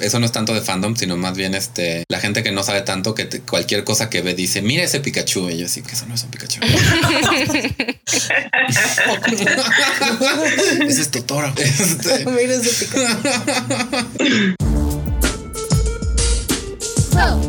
Eso no es tanto de fandom, sino más bien este la gente que no sabe tanto que cualquier cosa que ve dice, mira ese Pikachu. Y yo sí que eso no es un Pikachu. ese es Totoro. Este... mira ese Pikachu.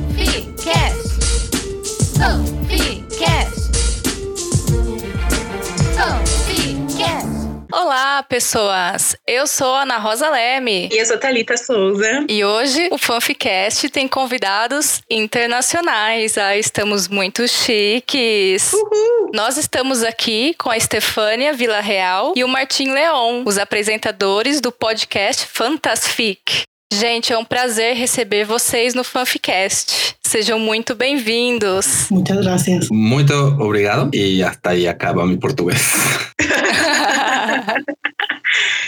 Olá, pessoas! Eu sou Ana Rosa Leme. E eu sou Thalita Souza. E hoje o Fanficast tem convidados internacionais. Ah, estamos muito chiques. Uhul. Nós estamos aqui com a Estefânia Vila Real e o Martim Leon, os apresentadores do podcast Fantasfic. Gente, é um prazer receber vocês no Fanficast. Sejam muito bem-vindos. Muchas gracias. Muito obrigado. E hasta aí acaba meu português.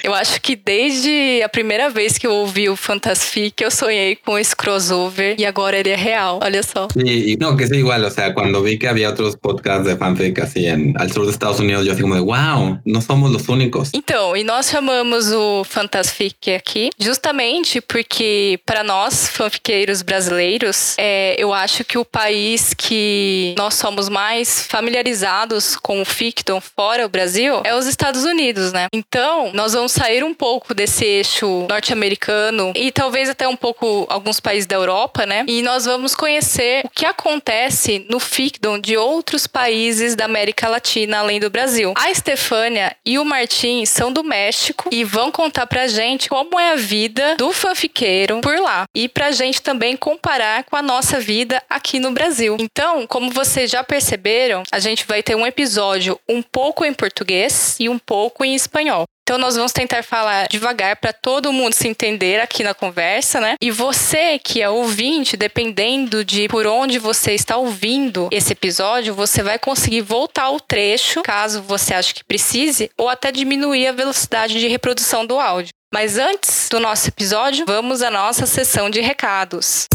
Eu acho que desde a primeira vez que eu ouvi o Fantasfic, eu sonhei com esse crossover e agora ele é real. Olha só. E, não, que é igual. O sea, quando vi que havia outros podcasts de fanfic assim en, al sur dos Estados Unidos, eu assim como de, wow, não somos os únicos. Então, e nós chamamos o Fantasfic aqui justamente porque para nós, fanfiqueiros brasileiros, é, eu acho que o país que nós somos mais familiarizados com o ficton fora o Brasil é os Estados Unidos, né? Então, nós vamos sair um pouco desse eixo norte-americano e talvez até um pouco alguns países da Europa, né? E nós vamos conhecer o que acontece no ficdom de outros países da América Latina além do Brasil. A Estefânia e o Martim são do México e vão contar pra gente como é a vida do fanfiqueiro por lá e pra gente também comparar com a nossa vida aqui no Brasil. Então, como vocês já perceberam, a gente vai ter um episódio um pouco em português e um pouco em espanhol. Então nós vamos tentar falar devagar para todo mundo se entender aqui na conversa, né? E você que é ouvinte, dependendo de por onde você está ouvindo esse episódio, você vai conseguir voltar o trecho, caso você ache que precise, ou até diminuir a velocidade de reprodução do áudio. Mas antes do nosso episódio, vamos à nossa sessão de recados.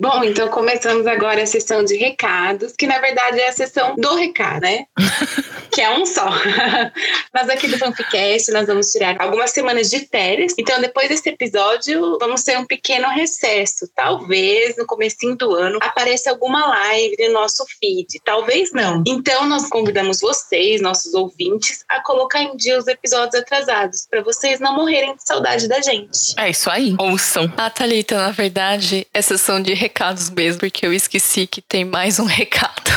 Bom, então começamos agora a sessão de recados, que na verdade é a sessão do recado, né? que é um só. Mas aqui do Fanficast nós vamos tirar algumas semanas de férias. Então depois desse episódio vamos ter um pequeno recesso. Talvez no comecinho do ano apareça alguma live no nosso feed. Talvez não. Então nós convidamos vocês, nossos ouvintes, a colocar em dia os episódios atrasados, para vocês não morrerem de saudade da gente. É isso aí. Ouçam. Ah, Thalita, na verdade, é sessão de recados mesmo, porque eu esqueci que tem mais um recado.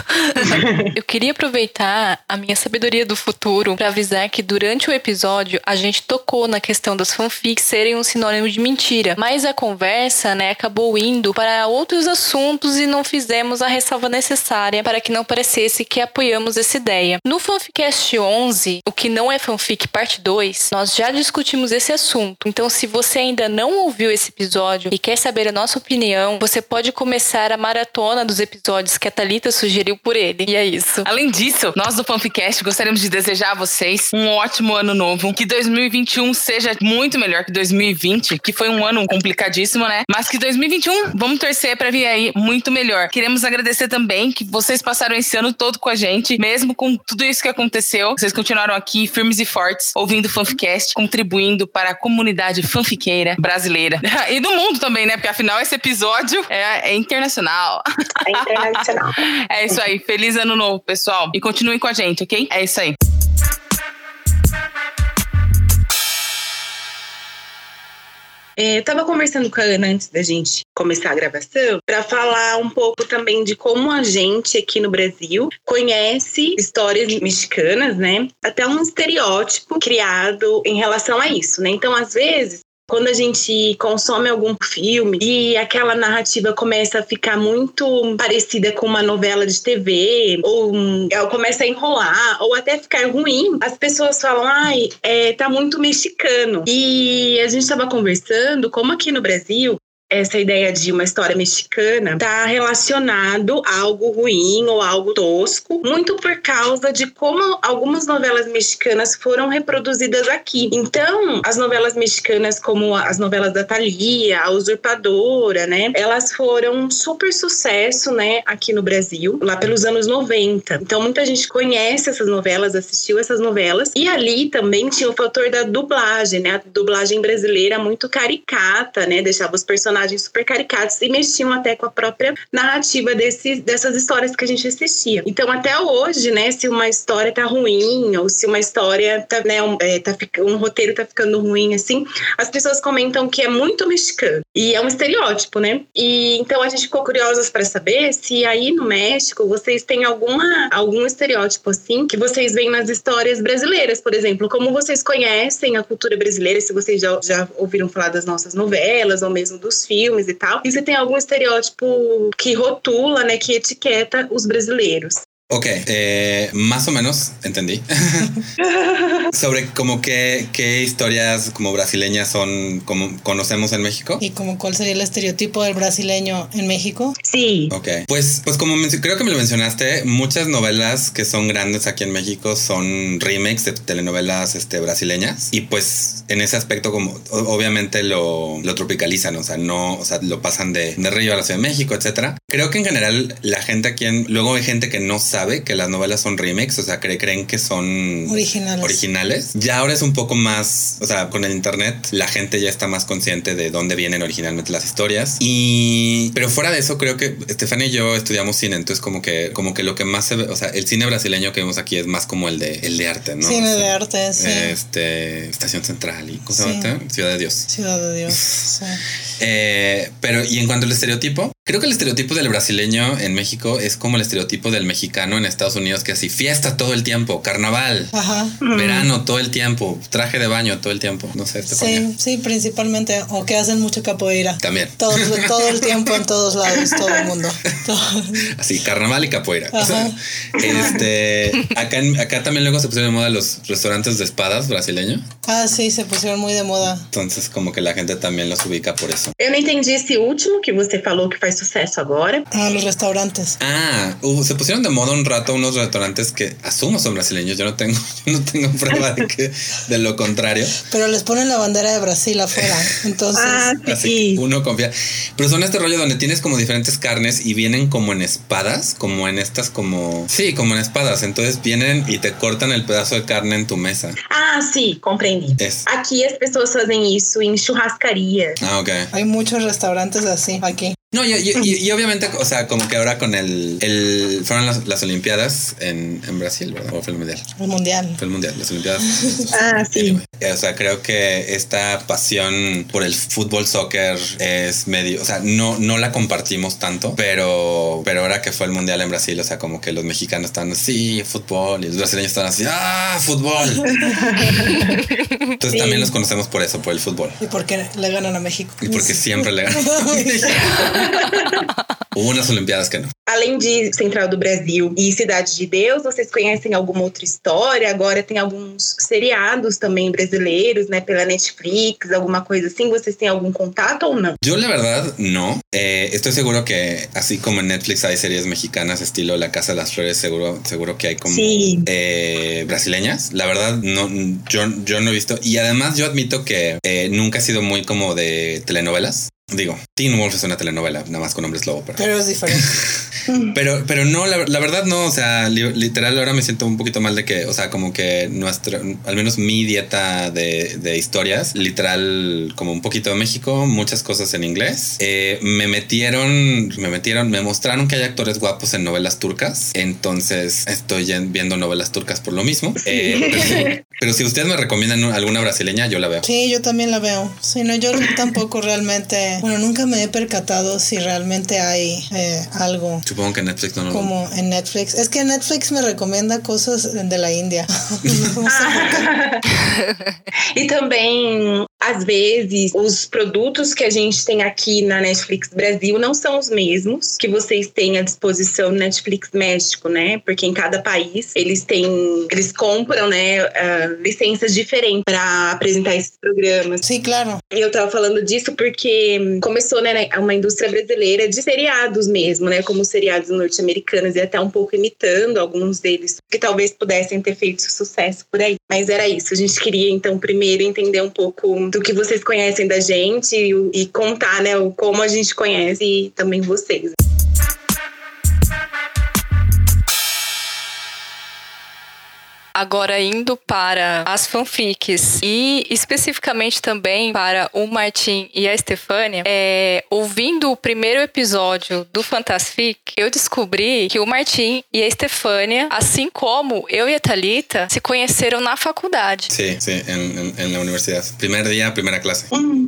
Eu queria aproveitar a minha sabedoria do futuro para avisar que durante o episódio a gente tocou na questão das fanfics serem um sinônimo de mentira, mas a conversa, né, acabou indo para outros assuntos e não fizemos a ressalva necessária para que não parecesse que apoiamos essa ideia. No Fanficast 11, o que não é fanfic parte 2, nós já discutimos esse assunto. Então, se você ainda não ouviu esse episódio e quer saber a nossa opinião, você pode começar a maratona dos episódios que a Thalita sugeriu por ele. E é isso. Além disso, nós do Fanficast gostaríamos de desejar a vocês um ótimo ano novo. Que 2021 seja muito melhor que 2020, que foi um ano complicadíssimo, né? Mas que 2021, vamos torcer para vir aí muito melhor. Queremos agradecer também que vocês passaram esse ano todo com a gente, mesmo com tudo isso que aconteceu. Vocês continuaram aqui firmes e fortes, ouvindo o Fanficast, contribuindo para a comunidade fanfiqueira brasileira e do mundo também, né? Porque afinal esse episódio é é internacional. É internacional. é isso aí. Feliz ano novo, pessoal. E continuem com a gente, ok? É isso aí. É, eu estava conversando com a Ana antes da gente começar a gravação para falar um pouco também de como a gente aqui no Brasil conhece histórias mexicanas, né? Até um estereótipo criado em relação a isso, né? Então, às vezes, quando a gente consome algum filme e aquela narrativa começa a ficar muito parecida com uma novela de TV, ou ela começa a enrolar, ou até ficar ruim, as pessoas falam, ai, é, tá muito mexicano. E a gente estava conversando como aqui no Brasil essa ideia de uma história mexicana está relacionado a algo ruim ou algo tosco, muito por causa de como algumas novelas mexicanas foram reproduzidas aqui. Então, as novelas mexicanas, como as novelas da Thalia, a Usurpadora, né, elas foram um super sucesso, né, aqui no Brasil, lá pelos anos 90. Então, muita gente conhece essas novelas, assistiu essas novelas, e ali também tinha o fator da dublagem, né, a dublagem brasileira muito caricata, né, deixava os personagens super caricatos e mexiam até com a própria narrativa desse, dessas histórias que a gente assistia. Então, até hoje, né, se uma história tá ruim ou se uma história tá, né, um, é, tá um roteiro tá ficando ruim, assim, as pessoas comentam que é muito mexicano. E é um estereótipo, né? E então a gente ficou curiosas para saber se aí no México vocês têm alguma, algum estereótipo, assim, que vocês veem nas histórias brasileiras, por exemplo. Como vocês conhecem a cultura brasileira, se vocês já, já ouviram falar das nossas novelas ou mesmo dos filmes e tal. E se tem algum estereótipo que rotula, né, que etiqueta os brasileiros. Ok, eh, más o menos entendí. Sobre como qué, qué historias como brasileñas son, como conocemos en México. ¿Y como cuál sería el estereotipo del brasileño en México? Sí. Ok, pues, pues como creo que me lo mencionaste, muchas novelas que son grandes aquí en México son remakes de telenovelas este, brasileñas. Y pues en ese aspecto como obviamente lo, lo tropicalizan, o sea, no, o sea, lo pasan de, de Río a la Ciudad de México, etcétera. Creo que en general la gente aquí, en, luego hay gente que no sabe sabe que las novelas son remakes, o sea, creen que son originales. originales. Ya ahora es un poco más, o sea, con el internet la gente ya está más consciente de dónde vienen originalmente las historias. Y pero fuera de eso creo que Estefania y yo estudiamos cine, entonces como que como que lo que más se ve, o sea, el cine brasileño que vemos aquí es más como el de el de arte, ¿no? Cine de arte, sí. Este, Estación Central y cosa Ciudad de Dios. Ciudad de Dios. sí. Eh, pero y en cuanto al estereotipo, creo que el estereotipo del brasileño en México es como el estereotipo del mexicano en Estados Unidos, que así fiesta todo el tiempo, carnaval, verano todo el tiempo, traje de baño todo el tiempo. No sé, Sí, sí, principalmente, o que hacen mucho capoeira. También. Todo, todo el tiempo en todos lados, todo el mundo. Así, carnaval y capoeira. este, acá, acá también luego se pusieron de moda los restaurantes de espadas brasileños. Ah, sí, se pusieron muy de moda. Entonces, como que la gente también los ubica por eso. Eu não entendi esse último que você falou que faz sucesso agora. Ah, los restaurantes. Ah, uh, se pusieron de moda un rato unos restaurantes que asumo son brasileños. Yo no tengo, yo no tengo prueba de que de lo contrario. Pero les ponen la bandera de Brasil afuera. Entonces, ah, sí. así uno confía. Pero son este rollo donde tienes como diferentes carnes y vienen como en espadas, como en estas como sí, como en espadas. Entonces vienen y te cortan el pedazo de carne en tu mesa. Ah, sí, compreendi. Es. Aqui as pessoas fazem isso em churrascaria. Ah, ok. hay muchos restaurantes así aquí. No, y, y, y, y, obviamente, o sea, como que ahora con el. el fueron las, las Olimpiadas en, en, Brasil, ¿verdad? ¿O fue el Mundial? El Mundial. Fue el Mundial, las Olimpiadas. ah, sí. Anyway, o sea, creo que esta pasión por el fútbol, soccer es medio. O sea, no, no la compartimos tanto, pero, pero ahora que fue el Mundial en Brasil, o sea, como que los mexicanos están así, fútbol, y los brasileños están así, ¡ah, fútbol! Entonces sí. también los conocemos por eso, por el fútbol. Y porque le ganan a México. Y porque siempre le ganan a México. Umas Olimpiadas que não. Além de Central do Brasil e Cidade de Deus, vocês conhecem alguma outra história? Agora tem alguns seriados também brasileiros, né? Pela Netflix, alguma coisa assim. Vocês têm algum contato ou não? Yo, la verdad, no. Eh, estoy seguro que, así como en Netflix hay series mexicanas estilo La Casa de las Flores, seguro, seguro que hay como sí. eh, brasileñas. La verdad, no, yo, yo no he visto. Y además, yo admito que eh, nunca he sido muy como de telenovelas. Digo, Teen Wolf es una telenovela, nada más con hombres lobo. Pero, pero es diferente. pero, pero no, la, la, verdad no, o sea, li, literal ahora me siento un poquito mal de que, o sea, como que nuestra, al menos mi dieta de, de historias, literal como un poquito de México, muchas cosas en inglés. Eh, me metieron, me metieron, me mostraron que hay actores guapos en novelas turcas, entonces estoy viendo novelas turcas por lo mismo. Eh, pero, pero, si ustedes me recomiendan alguna brasileña, yo la veo. Sí, yo también la veo. Si no, yo tampoco realmente bueno, nunca me he percatado si realmente hay eh, algo. Supongo que Netflix no. Como en Netflix. Es que Netflix me recomienda cosas de la India. e também às vezes os produtos que a gente tem aqui na Netflix Brasil não são os mesmos que vocês têm à disposição no Netflix México, né? Porque em cada país eles têm, eles compram, né, uh, licenças diferentes para apresentar esses programas. Sim, claro. Eu tava falando disso porque começou, né, uma indústria brasileira de seriados mesmo, né, como seriados norte-americanos e até um pouco imitando alguns deles que talvez pudessem ter feito sucesso por aí. Mas era isso. A gente queria então primeiro entender um pouco do que vocês conhecem da gente e, e contar, né, o como a gente conhece e também vocês. Agora, indo para as fanfics e especificamente também para o Martin e a Estefânia, é, ouvindo o primeiro episódio do Fantasfic, eu descobri que o Martin e a Estefânia, assim como eu e a Thalita, se conheceram na faculdade. Sim, sim, em, em, na universidade. Primeiro dia, primeira classe.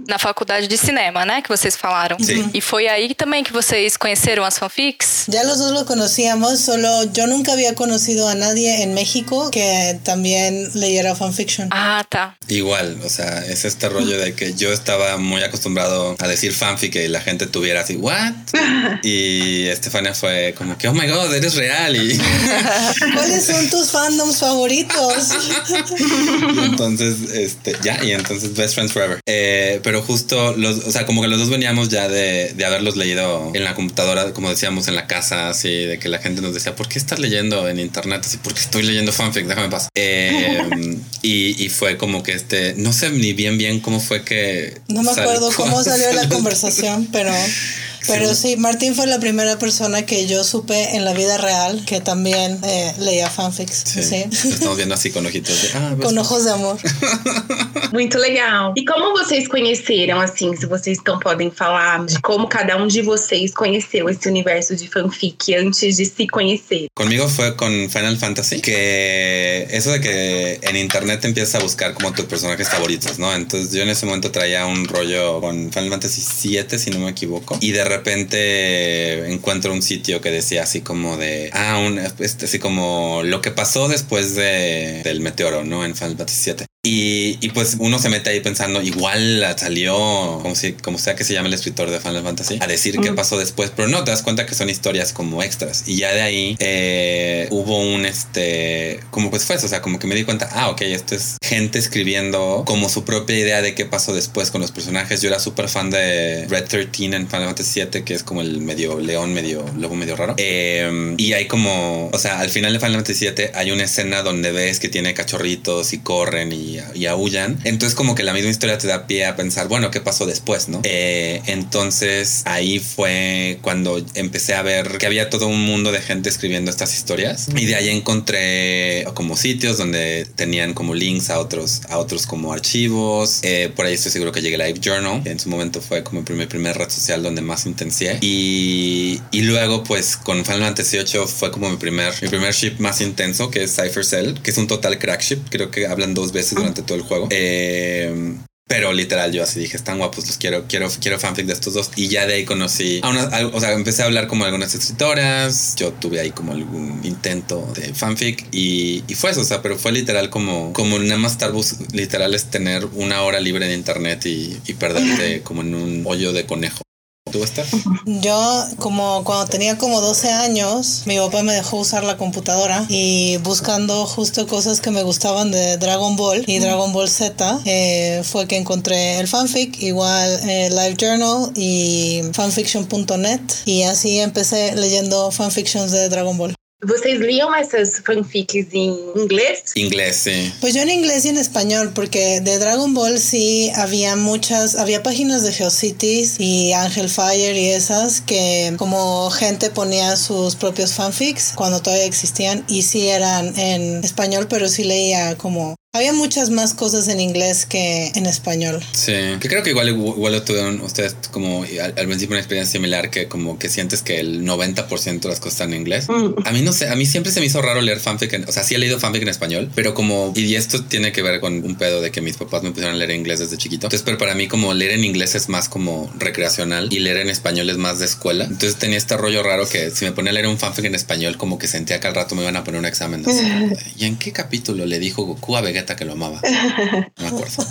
Na faculdade de cinema, né? Que vocês falaram. Sim. E foi aí também que vocês conheceram as fanfics? Ya los dos lo conocíamos, solo yo nunca había conocido a nadie en México que también leyera fanfiction. Ah, tá. Igual, o sea, es este rollo de que yo estaba muy acostumbrado a decir fanfic y la gente tuviera así, ¿what? Y Estefania fue como que, oh my god, eres real. Y, ¿Cuáles son tus fandoms favoritos? y entonces, este, ya, y entonces Best Friends Forever. Eh, pero justo, los, o sea, como que los dos veníamos ya de, de haberlos leído en la computadora, como decíamos, en la casa, así, de que la gente nos decía, ¿por qué estás leyendo en internet? Así, porque estoy leyendo fanfic, déjame pasar. Eh, y, y, fue como que este, no sé ni bien bien cómo fue que... No me acuerdo cómo salió la conversación, pero... Pero sí. Martín fue la primera persona que yo supe en la vida real que también eh, leía fanfics. Sí. sí. Estamos viendo así con ojitos de, ah, com ojos de amor. Muito legal. E como vocês conheceram, assim, se vocês então podem falar de como cada um de vocês conheceu esse universo de fanfic antes de se conhecer? Conmigo fue con Final Fantasy, que eso de que en internet empiezas a buscar como tus personajes favoritos, ¿no? Entonces yo en ese momento traía un rollo con Final Fantasy 7, si no me equivoco, y de repente encuentro un sitio que decía así como de, ah, un, este, así como lo que pasó después de, del meteoro, ¿no? En Final Fantasy 7. Y, y, pues uno se mete ahí pensando, igual salió, como, si, como sea que se llame el escritor de Final Fantasy, a decir qué pasó después, pero no, te das cuenta que son historias como extras. Y ya de ahí eh, hubo un, este, como pues fue eso, o sea, como que me di cuenta, ah, ok, esto es gente escribiendo como su propia idea de qué pasó después con los personajes. Yo era súper fan de Red 13 en Final Fantasy 7, que es como el medio león, medio lobo, medio raro. Eh, y hay como, o sea, al final de Final Fantasy 7 hay una escena donde ves que tiene cachorritos y corren y y, aullan. Entonces como que la misma historia te da pie a pensar, bueno, ¿qué pasó después, no? Eh, entonces ahí fue cuando empecé a ver que había todo un mundo de gente escribiendo estas historias y de ahí encontré como sitios donde tenían como links a otros, a otros como archivos. Eh, por ahí estoy seguro que llegué Live Journal, que en su momento fue como mi primer red social donde más intencié. Y, y luego pues con Final Fantasy VIII fue como mi primer, mi primer ship más intenso, que es Cypher Cell, que es un total crack ship. Creo que hablan dos veces durante todo el juego. Eh, pero literal, yo así dije, están guapos, los quiero, quiero, quiero fanfic de estos dos. Y ya de ahí conocí a una, o sea, empecé a hablar como algunas escritoras. Yo tuve ahí como algún intento de fanfic y, fue eso, o sea, pero fue literal como, como nada más estar literal es tener una hora libre de internet y perderte como en un hoyo de conejo. ¿Tú estás? Yo, como cuando tenía como 12 años, mi papá me dejó usar la computadora y buscando justo cosas que me gustaban de Dragon Ball y Dragon Ball Z, eh, fue que encontré el fanfic, igual eh, Live Journal y fanfiction.net y así empecé leyendo fanfictions de Dragon Ball. ¿Vocês liam essas fanfics em inglês? Inglés, sí. Pues yo en inglés y en español, porque de Dragon Ball sí había muchas, había páginas de Geocities y Angel Fire y esas que como gente ponía sus propios fanfics cuando todavía existían y sí eran en español, pero sí leía como había muchas más cosas en inglés que en español. Sí, que creo que igual, igual tuvieron ustedes como al, al, principio una experiencia similar que como que sientes que el 90% de las cosas están en inglés. Mm. A mí no sé, a mí siempre se me hizo raro leer fanfic, en, o sea, sí he leído fanfic en español, pero como, y esto tiene que ver con un pedo de que mis papás me pusieron a leer inglés desde chiquito. Entonces, pero para mí como leer en inglés es más como recreacional y leer en español es más de escuela. Entonces tenía este rollo raro que si me ponía a leer un fanfic en español como que sentía que al rato me iban a poner un examen. Así, ¿Y en qué capítulo le dijo Goku a Vegeta? Guetta que lo amaba. No me acuerdo.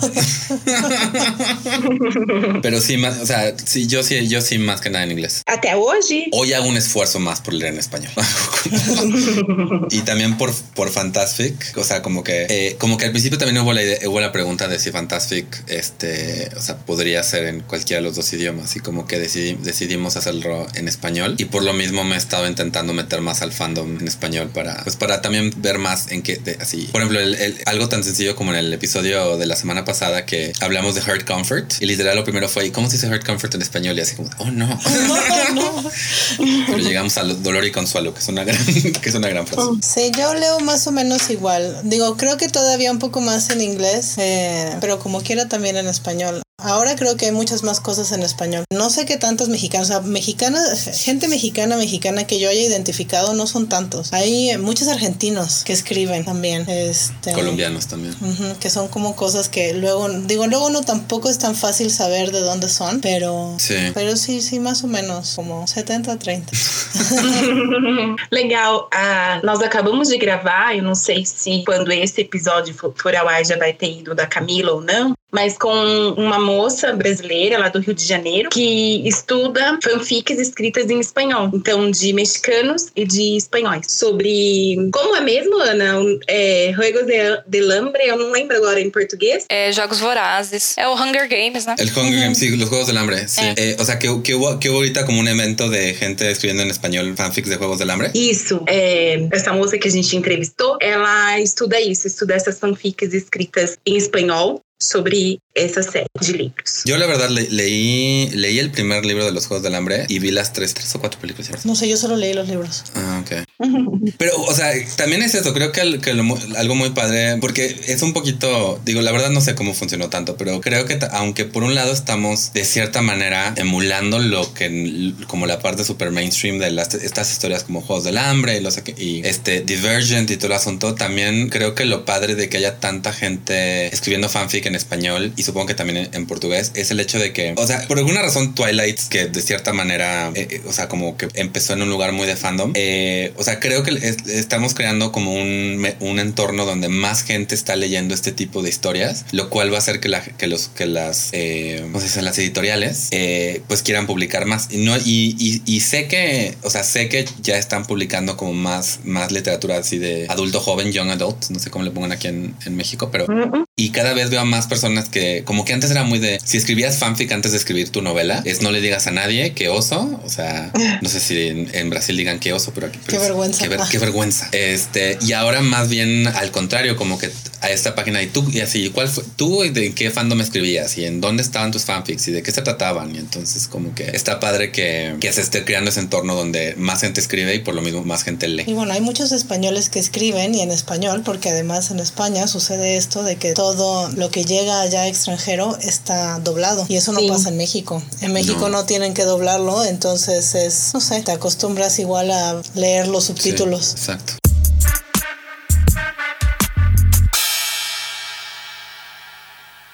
Pero sí, más, o sea, sí, yo sí, yo sí más que nada en inglés. Até hoje? Hoy hago un esfuerzo más por leer en español. y también por, por Fantastic. O sea, como que, eh, como que al principio también hubo la, idea- hubo la pregunta de si Fantastic, este, o sea, podría ser en cualquiera de los dos idiomas. Y como que decidí- decidimos hacerlo en español. Y por lo mismo me he estado intentando meter más al fandom en español para, pues para también ver más en qué, de- así. Por ejemplo, el- el- algo tan sencillo como en el episodio de la semana pasada que hablamos de Heart Comfort. Y literal lo primero fue, ¿y ¿cómo se dice Heart Comfort en español? Y así como, oh no. Pero llegamos al dolor y consuelo, que es una gran, que es una gran frase. Sí, yo leo más o menos igual. Digo, creo que todavía un poco más en inglés, eh, pero como quiera también en español. Ahora creo que hay muchas más cosas en español. No sé qué tantos mexicanos, o sea, mexicanas, gente mexicana, mexicana que yo haya identificado no son tantos. Hay muchos argentinos que escriben también. Este, Colombianos también. Ujú, que son como cosas que luego, digo, luego no tampoco es tan fácil saber de dónde son, pero Sí. pero sí, sí, más o menos, como 70-30. Legal. Ah, nós acabamos de gravar, eu não sei se quando esse episódio for, for ao ar já vai ter ido da Camila ou não, mas com uma moça brasileira lá do Rio de Janeiro que estuda fanfics escritas em espanhol, então de mexicanos e de espanhóis. Sobre. Como é mesmo, Ana? É, Juegos de, de Lambre, eu não lembro agora em português. É, Jogos Vorazes. É o Hunger Games, né? El Hunger Games, sí, los Juegos del Hambre. Sí. Eh. Eh, o sea, que, que, hubo, que hubo ahorita como un evento de gente escribiendo en español fanfics de Juegos del Hambre. Isso, é, essa moça que a gente entrevistou, ela estuda isso, estuda essas fanfics escritas em espanhol sobre essa série de livros. Yo la verdad le- leí, leí el primer libro de los Juegos del Hambre y vi las tres, tres o cuatro películas. No sé, yo solo leí los libros. Ah, ok. Pero, o sea, también es eso, creo que, que lo algo muy padre, porque es un poquito, digo, la verdad no sé cómo funcionó tanto, pero creo que aunque por un lado estamos de cierta manera emulando lo que, como la parte super mainstream de las, estas historias como Juegos del Hambre y, los, y este Divergent y todo el asunto, también creo que lo padre de que haya tanta gente escribiendo fanfic en español y supongo que también en, portugués es el hecho de que, o sea, por alguna razón Twilight, que de cierta manera, eh, eh, o sea, como que empezó en un lugar muy de fandom, eh, o sea, creo que es- estamos creando como un, un entorno donde más gente está leyendo este tipo de historias, lo cual va a hacer que, la, que, los, que las, ¿cómo se dice? las editoriales, pues quieran publicar más. Y, no, y, y, y sé que, o sea, sé que ya están publicando como más, más literatura así de adulto joven, young adult, no sé cómo le pongan aquí en, en México, pero y cada vez veo a más personas que, como que antes era muy de, si escribías fanfic antes de escribir tu novela, es no le digas a nadie que oso, o sea, no sé si en, en Brasil digan que oso, pero aquí... Qué vergüenza. Qué, ver- qué vergüenza. Este, y ahora más bien al contrario, como que a esta página y tú, y así, ¿cuál fue, tú de qué fandom escribías y en dónde estaban tus fanfics y de qué se trataban? Y entonces como que está padre que, que se esté creando ese entorno donde más gente escribe y por lo mismo más gente lee. Y bueno, hay muchos españoles que escriben y en español, porque además en España sucede esto de que todo lo que llega allá extranjero está doblado y eso no Sí. pasa en México. En México No. no. tienen que doblarlo, entonces es, no sé, te acostumbras igual a leer los Sí, subtítulos. exacto.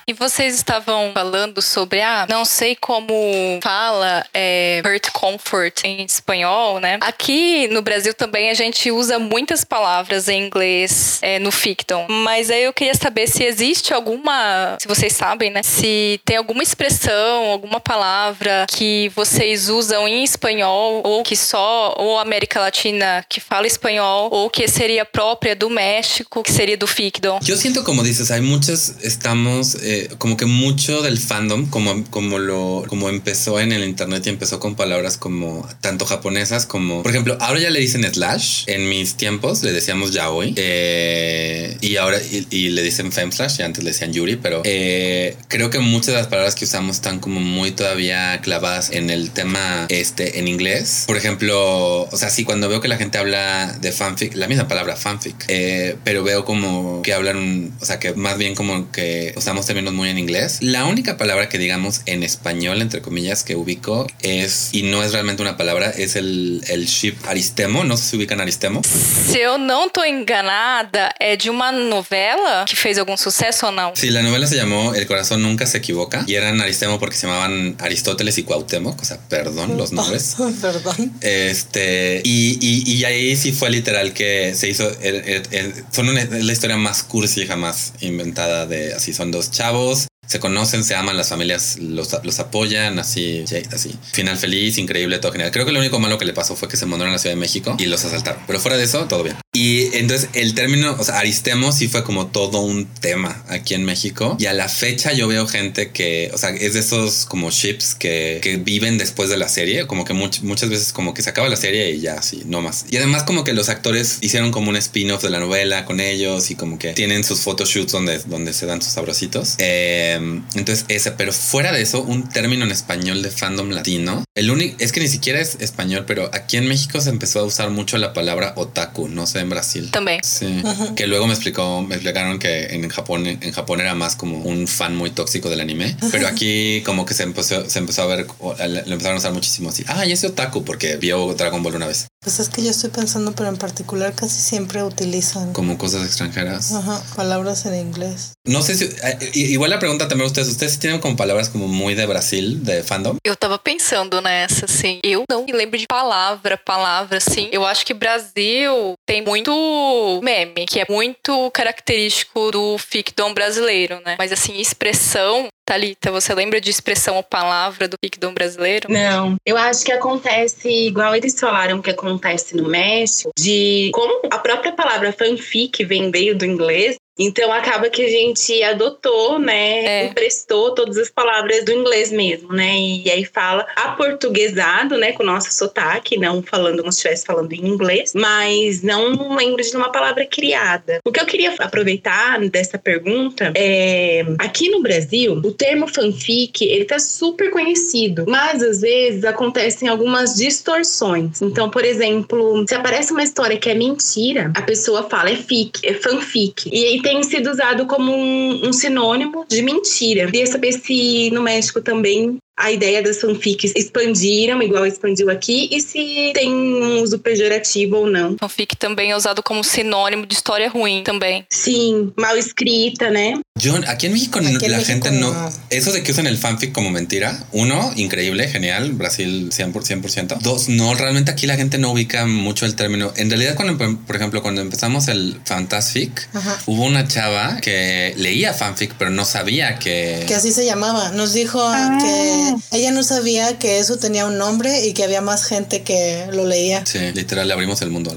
E vocês estavam falando sobre, ah, não sei como fala é, hurt comfort em espanhol, né? Aqui no Brasil também a gente usa muitas palavras em inglês é, no ficton. Mas aí eu queria saber se existe alguma, se vocês sabem, né? Se tem alguma expressão, alguma palavra que vocês usam em espanhol, ou que só, ou América Latina que fala espanhol, ou que seria própria do México, que seria do ficton. Yo siento como dices, hay muchos, estamos eh, como que mucho del fandom, como, como lo, como empezó en el internet y empezó con palabras como tanto japonesas como, por ejemplo, ahora ya le dicen slash, en mis tiempos le decíamos yaoi, eh, y ahora, y, le dicen fem slash, y antes le decían yuri, pero eh, creo que muchas de las palabras que usamos están como muy todavía clavadas en el tema este en inglés. Por ejemplo, o sea, sí, cuando veo que la gente habla de fanfic, la misma palabra fanfic, eh, pero veo como que hablan, o sea, que más bien como que usamos términos menos muy en inglés. La única palabra que digamos en español, entre comillas, que ubico es, y no es realmente una palabra, es el, el ship Aristemo. No sé si ubican Aristemo. Se eu não tô enganada, é de uma novela que fez algum sucesso ou não? Sí, la novela se llamó El corazón nunca se equivoca y eran Aristemo porque se llamaban Aristóteles y Cuauhtémoc, o sea, perdón los nombres. Perdón. Este, y, y, y ahí sí fue literal que se hizo. el- el- el- son una, es la historia más cursi jamás inventada de así. Son dos chavos, chavos se conocen, se aman, las familias los, los apoyan, así, sí, así. Final feliz, increíble, todo genial. Creo que lo único malo que le pasó fue que se mudaron a la Ciudad de México y los asaltaron. Pero fuera de eso, todo bien. Y entonces el término, o sea, Aristemo sí fue como todo un tema aquí en México. Y a la fecha yo veo gente que, o sea, es de esos como ships que, que viven después de la serie, como que much- muchas veces como que se acaba la serie y ya, así, no más. Y además como que los actores hicieron como un spin-off de la novela con ellos y como que tienen sus photoshoots donde, donde se dan sus sabrositos. Eh, entonces ese, pero fuera de eso, un término en español de fandom latino, el único, es que ni siquiera es español, pero aquí en México se empezó a usar mucho la palabra otaku, no sé en Brasil. Também. Sí, que luego me explicó, me explicaron que en Japón, en Japón era más como un fan muy tóxico del anime, pero aquí como que se empezó, se empezó a ver, o, le le empezaron a usar muchísimo así. Ah, y ese otaku porque vio Dragon Ball una vez, Pues es que yo estoy pensando, pero en particular casi siempre utilizan como cosas extranjeras. ajá, palabras en inglés. No sé si, eh, igual la pregunta también a ustedes, ustedes tienen como palabras como muy de Brasil, de fandom. Eu tava pensando nessa, assim. Eu não me lembro de palavra, palavra, assim. Eu acho que Brasil tem muito meme, que é muito característico do ficdom brasileiro, né? Mas, assim, expressão. Thalita, você lembra de expressão ou palavra do ficdom brasileiro? Não, eu acho que acontece igual eles falaram que acontece no México, de como a própria palavra fanfic vem veio do inglês, então acaba que a gente adotou, né, É. emprestou todas as palavras do inglês mesmo, né, e aí fala aportuguesado, né, com o nosso sotaque, não falando como se estivesse falando em inglês, mas não lembro de uma palavra criada. O que eu queria aproveitar dessa pergunta é, aqui no Brasil, o termo fanfic, ele tá super conhecido, mas às vezes acontecem algumas distorções. Então, por exemplo, se aparece uma história que é mentira, a pessoa fala é fic, é fanfic. E aí tem sido usado como um, um sinônimo de mentira. Queria saber se no México também a ideia das fanfics expandiram, igual expandiu aqui, e se tem um uso pejorativo ou não. Fanfic também é usado como sinônimo de história ruim também. Sim, mal escrita, né? Yo, aquí en México, no- Aquí en la México gente no, no. Eso de que usan el fanfic como mentira. Uno, increíble, genial. Brasil 100%. por 100%. Dos, no, realmente aquí la gente no ubica mucho el término. En realidad, cuando, por ejemplo, cuando empezamos el Fantasfic, Ajá. hubo una chava que leía fanfic, pero no sabía que. Que así se llamaba. Nos dijo Ah. que ella no sabía que eso tenía un nombre y que había más gente que lo leía. Sí, literal, le abrimos el mundo.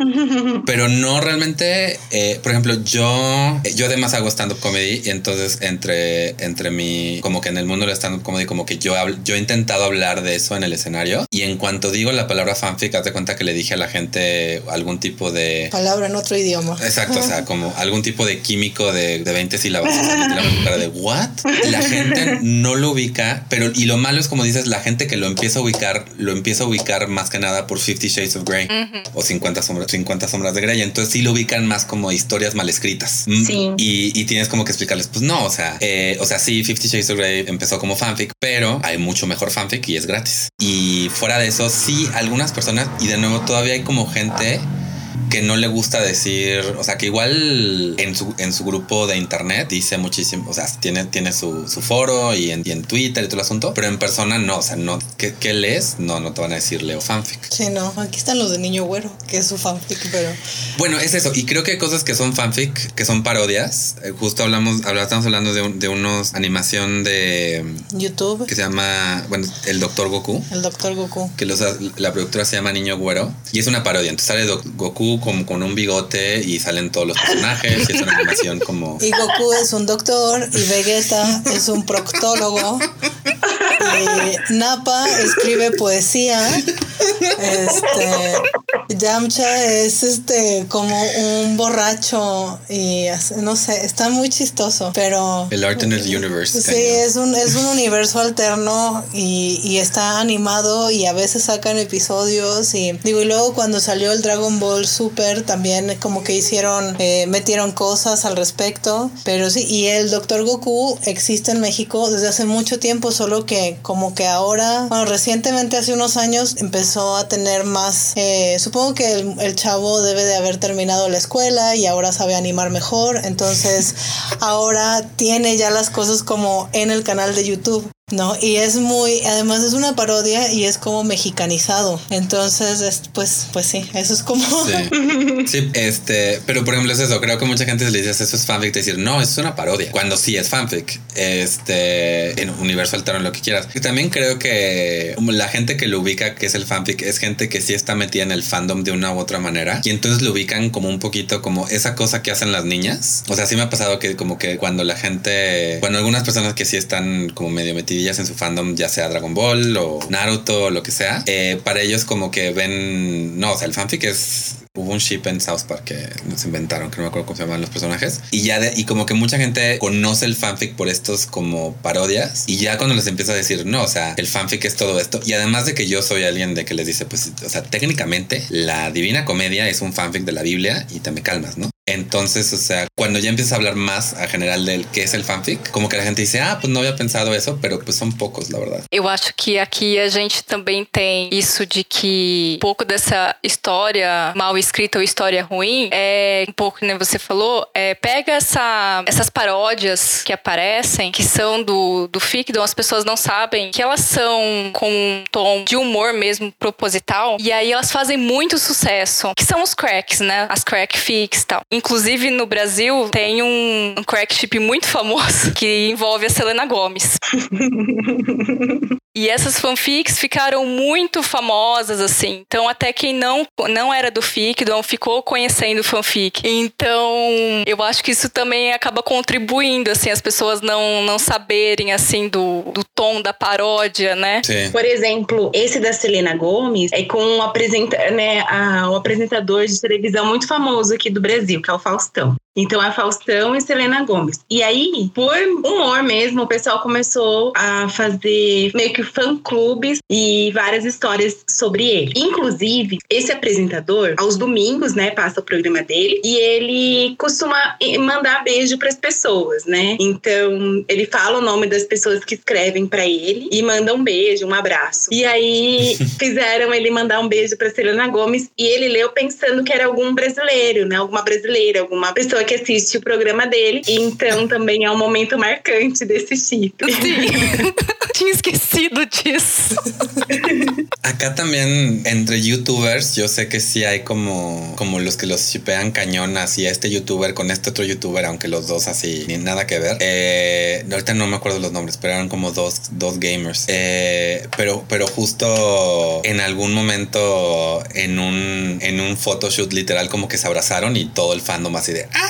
Pero no realmente, eh, por ejemplo, yo, yo además hago stand-up comedy y entonces entre, entre mi, como que en el mundo del stand-up comedy, como que yo, yo he intentado hablar de eso en el escenario y en cuanto digo la palabra fanfic, haz de cuenta que le dije a la gente algún tipo de... Palabra en otro idioma. Exacto, o sea, como algún tipo de químico de, de 20 sílabas. Cara de what? La gente no lo ubica, pero y lo malo es como dices, la gente que lo empieza a ubicar, lo empieza a ubicar más que nada por 50 Shades of Grey o 50 sombras, 50 sombras de Grey. Entonces sí lo ubican más como historias mal escritas. Mm, Sí. Y, y tienes como que explicarles, pues no, o sea, eh, o sea, sí, 50 Shades of Grey empezó como fanfic, pero hay mucho mejor fanfic y es gratis. Y fuera de eso, sí, algunas personas, y de nuevo todavía hay como gente que no le gusta decir, o sea, que igual en su, en su grupo de internet dice muchísimo, o sea, tiene, tiene su, su foro y en, y en Twitter y todo el asunto, pero en persona no, o sea, no, ¿qué, qué lees? No, no te van a decir leo fanfic. Sí, no. Aquí están los de Niño Güero, que es su fanfic, pero Bueno, es eso, y creo que hay cosas que son fanfic, que son parodias, Eh, justo hablamos, habla- estamos hablando de, un- de unos animación de, YouTube, que se llama, bueno, el Doctor Goku. el Doctor Goku. que los, la productora se llama Niño Güero y es una parodia. Entonces sale Doc- Goku como con un bigote y salen todos los personajes y es una animación como... Y Goku es un doctor y Vegeta es un proctólogo. Y Napa escribe poesía. Este, Yamcha es este como un borracho y no sé, está muy chistoso, pero el alternate universe. Sí, es un es un universo alterno y, y, está animado y a veces sacan episodios y digo y luego cuando salió el Dragon Ball Super también como que hicieron eh, metieron cosas al respecto, pero sí y el Doctor Goku existe en México desde hace mucho tiempo, solo que como que ahora, bueno, recientemente hace unos años empezó a tener más, eh, supongo que el, el, chavo debe de haber terminado la escuela y ahora sabe animar mejor, entonces ahora tiene ya las cosas como en el canal de YouTube. No, y es muy, además es una parodia y es como mexicanizado. Entonces, pues, pues sí, eso es como. Sí. este, pero por ejemplo es eso. Creo que mucha gente le dice eso es fanfic, decir no, es una parodia. Cuando sí es fanfic, este, en universo alterno, lo que quieras. Y también creo que la gente que lo ubica, que es el fanfic, es gente que sí está metida en el fandom de una u otra manera y entonces lo ubican como un poquito como esa cosa que hacen las niñas. O sea, sí me ha pasado que como que cuando la gente, bueno, algunas personas que sí están como medio metidas en su fandom, ya sea Dragon Ball o Naruto o lo que sea, eh, para ellos como que ven, no, o sea, el fanfic es Hubo un ship en South Park que nos inventaron, que no me acuerdo cómo se llaman los personajes. Y ya de, y como que mucha gente conoce el fanfic por estos como parodias. Y ya cuando les empieza a decir, no, o sea, el fanfic es todo esto. Y además de que yo soy alguien de que les dice, pues, o sea, técnicamente la Divina Comedia es un fanfic de la Biblia y te me calmas, ¿no? Entonces, o sea, cuando ya empiezas a hablar más a general del qué es el fanfic, como que la gente dice, ah, pues no había pensado eso, pero pues son pocos, la verdad. Eu acho que aqui a gente também tem isso de que um pouco dessa história mal escrita ou história ruim, é um pouco, né, você falou, é, pega essa, essas paródias que aparecem, que são do, do ficdom, as pessoas não sabem que elas são com um tom de humor mesmo proposital, e aí elas fazem muito sucesso, que são os cracks, né? As crack fics e tal. Inclusive, no Brasil, tem um, crack chip muito famoso que envolve a Selena Gomes. E essas fanfics ficaram muito famosas, assim. Então, até quem não, não era do Ficdom ficou conhecendo fanfic. Então, eu acho que isso também acaba contribuindo, assim, as pessoas não, não saberem, assim, do, do tom da paródia, né? Sim. Por exemplo, esse da Selena Gomes é com um, apresenta né, a, um apresentador de televisão muito famoso aqui do Brasil, o Faustão. Então é Faustão e Selena Gomes. E aí, por humor mesmo, o pessoal começou a fazer meio que fã-clubes e várias histórias sobre ele. Inclusive, esse apresentador, aos domingos, né, passa o programa dele e ele costuma mandar beijo para as pessoas, né? Então, ele fala o nome das pessoas que escrevem para ele e manda um beijo, um abraço. E aí fizeram ele mandar um beijo para Selena Gomes e ele leu pensando que era algum brasileiro, né? Alguma brasileira, alguma pessoa pessoa que assiste o programa dele. Então também é um momento marcante desse chip. Sim. Tinha esquecido disso. Acá también entre youtubers, yo sé que sí hay como, como los que los shipean cañón así a este youtuber con este otro youtuber, aunque los dos así ni nada que ver. Eh, ahorita no me acuerdo los nombres, pero eran como dos, dos gamers. Eh, pero, pero justo en algún momento en un, en un photoshoot literal como que se abrazaron y todo el fandom así de ¡Ah!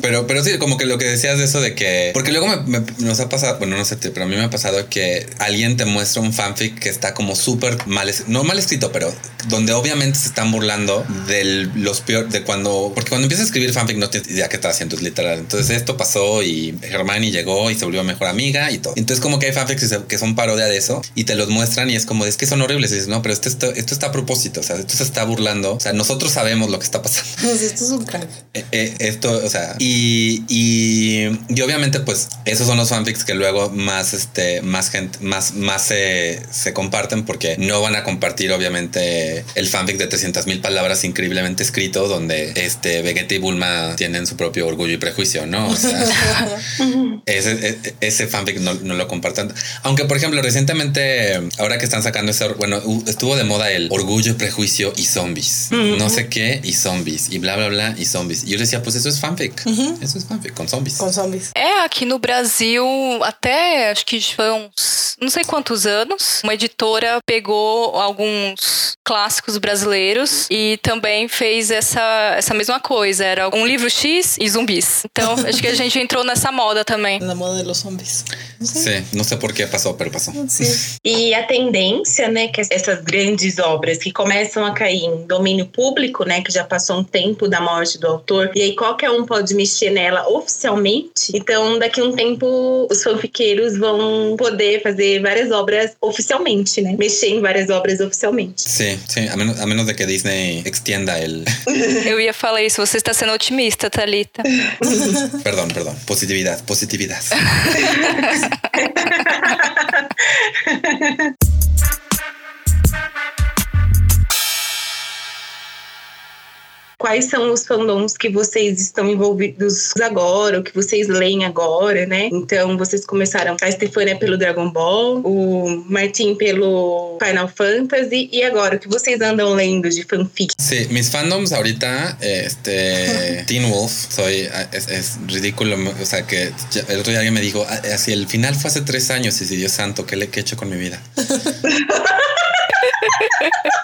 pero, pero sí, como que lo que decías de eso de que. Porque luego me, nos ha pasado, bueno, no sé, pero a mí me ha pasado que alguien te muestra un fanfic que está como súper mal, no mal escrito, pero donde obviamente se están burlando de los peores, de cuando. Porque cuando empiezas a escribir fanfic no tienes idea qué estás haciendo, es literal. Entonces esto pasó y Hermione llegó y se volvió mejor amiga y todo. Entonces, como que hay fanfics que son parodia de eso y te los muestran y es como, es que son horribles. Y dices, no, pero esto, esto, esto está a propósito, o sea, esto se está burlando. O sea, nosotros sabemos lo que está pasando. Pues esto es un crack. Eh, eh, esto, o sea, y, y, y, obviamente, pues esos son los fanfics que luego más, este, más gente, más, más se, se comparten porque no van a compartir, obviamente, el fanfic de 300 mil palabras increíblemente escrito donde este Vegeta y Bulma tienen su propio orgullo y prejuicio, ¿no? O sea, ese, e, ese, fanfic no, no, lo compartan. Aunque, por ejemplo, recientemente, ahora que están sacando ese, bueno, estuvo de moda el orgullo, prejuicio y zombies. No sé qué y zombies y bla, bla, bla e zombies. E eu decía, pues eso es fanfic. Uhum. Isso é fanfic, com zombies. Com zombies. É, aqui no Brasil, até acho que foi uns. Não sei quantos anos, uma editora pegou alguns clássicos brasileiros e também fez essa, essa mesma coisa. Era um livro X e zumbis. Então, acho que a gente entrou nessa moda também. Na moda dos zumbis. Sí, no sé por qué pasó, pero pasó. Sí. E a tendência, né, que essas grandes obras que começam a cair em domínio público, né, que já passou um tempo da morte do autor, e aí qualquer um pode mexer nela oficialmente. Então, daqui a um tempo, os fanfiqueiros vão poder fazer várias obras oficialmente, né? Mexer em várias obras oficialmente. Sí, sí, a menos, a menos de que Disney extienda el... Eu ia falar isso, você está sendo otimista, Thalita. perdón, perdón. Positividad, positividad. Quais são os fandoms que vocês estão envolvidos agora, o que vocês leem agora, né? Então, vocês começaram a Stefania pelo Dragon Ball, o Martin pelo Final Fantasy, e agora, o que vocês andam lendo de fanfic? Sí, mis fandoms ahorita, este, Teen Wolf, soy, es, es ridículo, o sea, que el otro día alguien me dijo, "Ah, así el final fue hace tres años, y si Dios santo, ¿qué le qué he hecho con mi vida?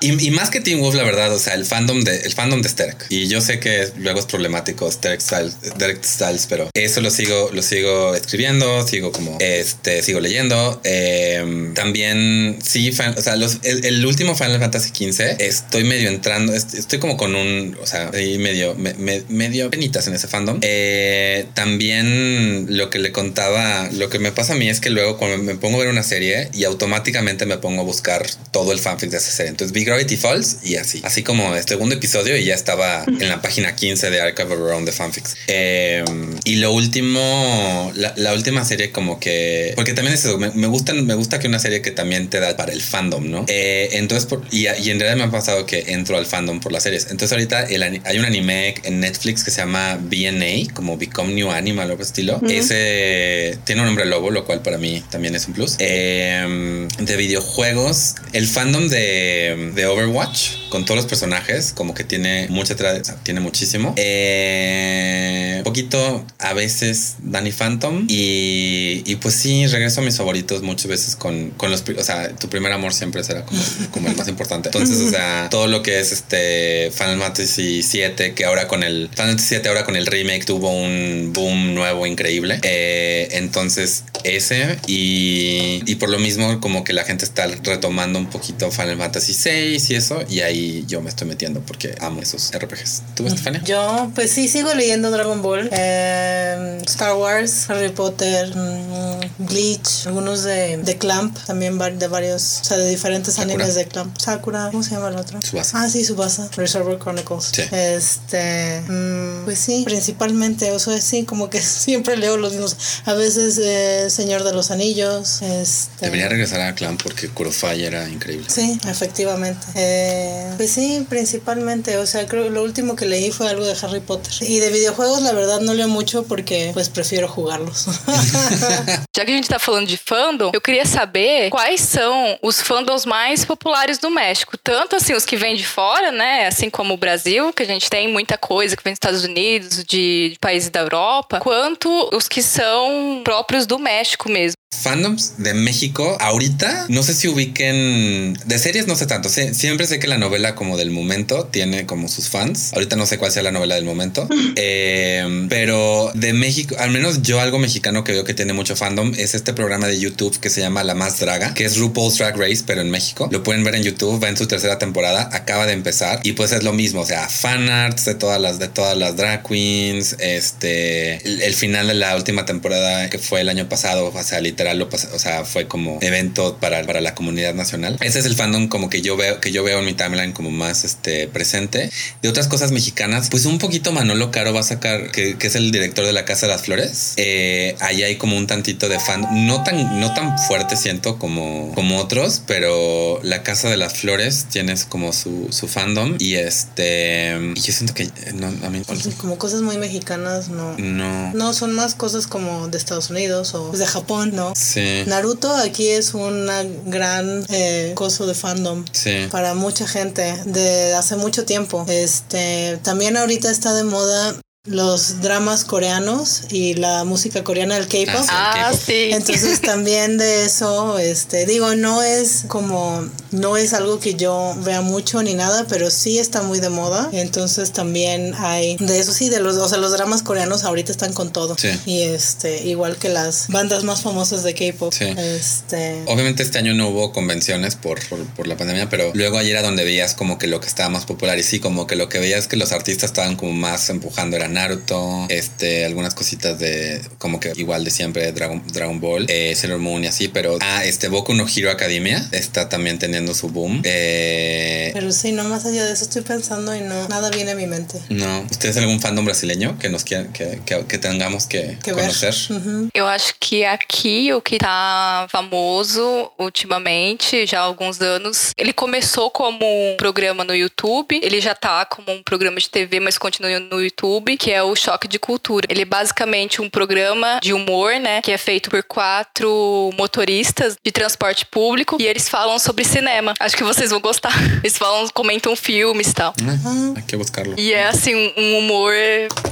Y, más que Teen Wolf, la verdad, o sea, el fandom de el fandom de Sterk. Y yo sé que luego es problemático Sterk Styles, Derek Styles, pero eso lo sigo, lo sigo escribiendo, sigo como este, sigo leyendo. Eh, también sí, o sea, el, el último Final Fantasy XV, estoy medio entrando, est- estoy como con un, o sea, medio, me- me- medio penitas en ese fandom. Eh, también lo que le contaba, lo que me pasa a mí es que luego cuando me pongo a ver una serie y automáticamente me pongo a buscar todo el fanfic de esa serie. Entonces vi Gravity Falls y así. Así como el segundo episodio y ya estaba en la página 15 de Archive Around the Fanfics. Eh, y lo último, la, la última serie como que... Porque también es eso, me, me gustan, me gusta que una serie que también te da para el fandom, ¿no? Eh, entonces, por- y, y en realidad me ha pasado que entro al fandom por las series. Entonces ahorita el hay un anime en Netflix que se llama BNA, como Become New Animal o algo estilo. Ese tiene un nombre lobo, lo cual para mí también es un plus. Eh, de videojuegos, el fandom de, Overwatch, con todos los personajes, como que tiene mucha o sea, tiene muchísimo. Eh, un poquito a veces Danny Phantom y, y pues sí, regreso a mis favoritos muchas veces con, con los, o sea, tu primer amor siempre será como, como el más importante. Entonces, o sea, todo lo que es este Final Fantasy 7, que ahora con el Final Fantasy 7 ahora con el remake tuvo un boom nuevo increíble. Eh, entonces, ese y, y por lo mismo como que la gente está retomando un poquito Final Fantasy 6 y eso, y ahí yo me estoy metiendo porque amo esos RPGs. ¿Tú, Estefania? Yo, pues sí, sigo leyendo Dragon Ball, eh, Star Wars, Harry Potter, mm, Bleach, algunos de, de Clamp, también de varios, o sea, de diferentes Sakura. animes de Clamp. Sakura, ¿cómo se llama el otro? Tsubasa. Ah, sí, Subasa, Reservoir Chronicles. Sí. Este, mm, pues sí, principalmente, o sea, sí, como que siempre leo los mismos. A veces eh, Señor de los Anillos, este. Debería regresar a Clan porque Kurofai era increíble. Sí, efectivamente. Eh, pues sí, principalmente. O sea, creo que lo último que leí fue algo de Harry Potter. Y de videojuegos, la verdad, no leo mucho porque pues prefiero jugarlos. Já que a gente tá falando de fandom, eu queria saber quais são os fandoms mais populares do México. Tanto assim, os que vêm de fora, né? Assim como o Brasil, que a gente tem muita coisa que vem dos Estados Unidos, de, de países da Europa, quanto os que são próprios do México mesmo. Fandoms de México, ahorita, no sé si ubiquen, de series no sé tanto, siempre sé que la novela como del momento tiene como sus fans, ahorita no sé cuál sea la novela del momento, Eh, pero de México, al menos yo algo mexicano que veo que tiene mucho fandom es este programa de YouTube que se llama La Más Draga, que es RuPaul's Drag Race, pero en México, lo pueden ver en YouTube, va en su tercera temporada, acaba de empezar y pues es lo mismo, o sea, fanarts de todas las, de todas las drag queens, este, el, el final de la última temporada que fue el año pasado, o sea, literal, lo pas- o sea, fue como evento para, para la comunidad nacional. Ese es el fandom como que yo veo, que yo veo en mi timeline como más este, presente. De otras cosas mexicanas, pues un poquito Manolo Caro va a sacar, que, que es el director de La Casa de las Flores. Eh, ahí hay como un tantito de fan, no tan, no tan fuerte siento como, como otros, pero La Casa de las Flores tiene como su, su fandom y este, y yo siento que, no, a mí, como cosas muy mexicanas, no. no, No, son más cosas como de Estados Unidos o de Japón, ¿no? Sí, Naruto aquí es una gran eh, coso de fandom. sí. para mucha gente de hace mucho tiempo. Este, también ahorita está de moda los dramas coreanos y la música coreana del K-pop. Ah, sí. Entonces también de eso, este, digo, no es como, no es algo que yo vea mucho ni nada, pero sí está muy de moda. Entonces también hay, de eso sí, de los, o sea, los dramas coreanos ahorita están con todo. Sí. Y este, igual que las bandas más famosas de K-pop. Sí. Este, Obviamente este año no hubo convenciones por, por, por la pandemia, pero luego ayer era donde veías como que lo que estaba más popular y sí, como que lo que veías que los artistas estaban como más empujando era Naruto, este, algunas cositas de como que igual de siempre Dragon, Dragon Ball, eh, Sailor Moon y así, pero ah, este Boku no Hero Academia está también teniendo su boom. Eh, pero sí, no más allá de eso estoy pensando y no, nada viene a mi mente. no, ¿ustedes algún fandom brasileño que nos quieran, que, que, que tengamos que, Que conocer? Ujú. Eu acho que aqui o que tá famoso ultimamente, já há alguns anos, ele começou como um programa no YouTube, ele já tá como um programa de TV, mas continua no YouTube, que é o Choque de Cultura. Ele é basicamente um programa de humor, né, que é feito por quatro motoristas de transporte público e eles falam sobre cinema. Acho que vocês vão gostar. Eles falam, comentam filmes e tal. Ah, hay que buscarlo. E é assim, um humor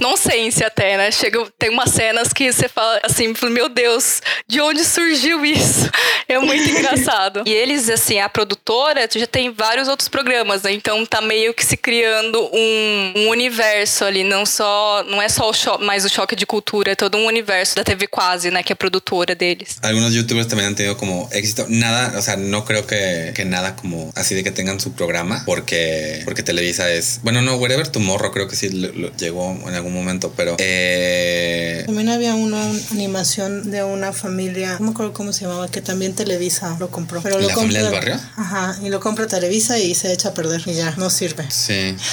nonsense até, né? Chega, tem umas cenas que você fala assim, meu Deus, de onde surgiu isso? É muito engraçado. E eles, assim, a produtora já tem vários outros programas, né? Então tá meio que se criando um, um universo ali, não só. Não é só o cho mais o choque de cultura, é todo um universo da TV Quase, né? Que é a produtora deles. Algunos youtubers también han tenido como éxito. Nada, o sea, no creo que, que nada como así de que tengan su programa, porque, porque Televisa es. Bueno, no, Wherever Tomorrow creo que sí lo- lo llegó en algún momento, pero. Eh, También había una animación de una familia, no me acuerdo cómo se llamaba, que también Televisa lo compró. Pero lo ¿La familia del barrio? Ajá, y lo compra Televisa y se echa a perder y ya, no sirve. sí.